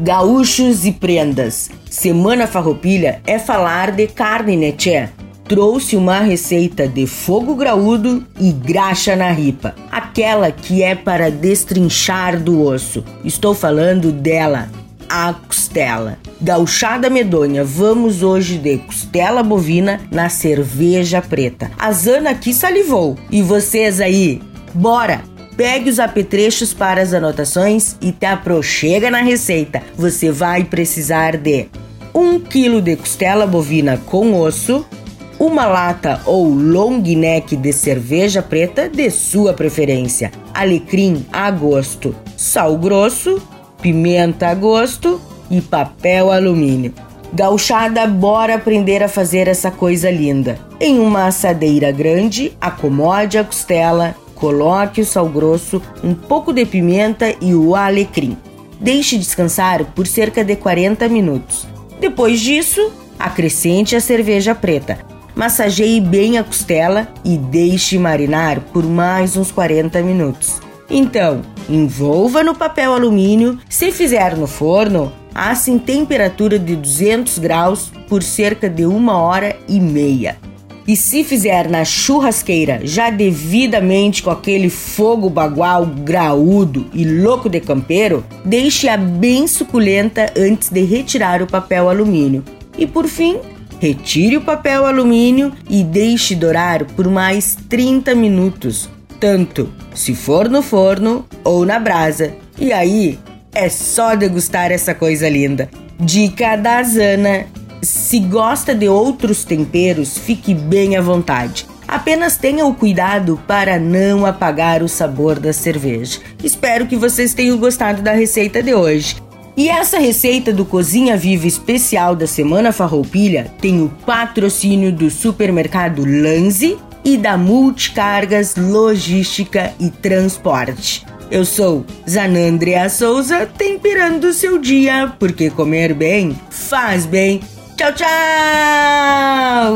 Gaúchos e prendas. Semana Farroupilha é falar de carne, né, tchê? Trouxe uma receita de fogo graúdo e graxa na ripa, aquela que é para destrinchar do osso. Estou falando dela, a costela. Gauchada medonha, vamos hoje de costela bovina na cerveja preta. A Zana aqui salivou. E vocês aí, bora! Pegue os apetrechos para as anotações e te aproxega na receita. Você vai precisar de 1 kg de costela bovina com osso, uma lata ou long neck de cerveja preta de sua preferência, alecrim a gosto, sal grosso, pimenta a gosto e papel alumínio. Gauchada, bora aprender a fazer essa coisa linda. Em uma assadeira grande, acomode a costela Coloque o sal grosso, um pouco de pimenta e o alecrim. Deixe descansar por cerca de 40 minutos. Depois disso, acrescente a cerveja preta. Massageie bem a costela e deixe marinar por mais uns 40 minutos. Então, envolva no papel alumínio. Se fizer no forno, asse em temperatura de 200 graus por cerca de uma hora e meia. E se fizer na churrasqueira, já devidamente com aquele fogo bagual graúdo e louco de campeiro, deixe-a bem suculenta antes de retirar o papel alumínio. E por fim, retire o papel alumínio e deixe dourar por mais 30 minutos, tanto se for no forno ou na brasa. E aí é só degustar essa coisa linda. Dica da Zana se gosta de outros temperos, fique bem à vontade. Apenas tenha o cuidado para não apagar o sabor da cerveja. Espero que vocês tenham gostado da receita de hoje. E essa receita do Cozinha Viva especial da Semana Farroupilha tem o patrocínio do supermercado Lanze e da Multicargas Logística e Transporte. Eu sou Zanandrea Souza, temperando o seu dia, porque comer bem faz bem 赵赵。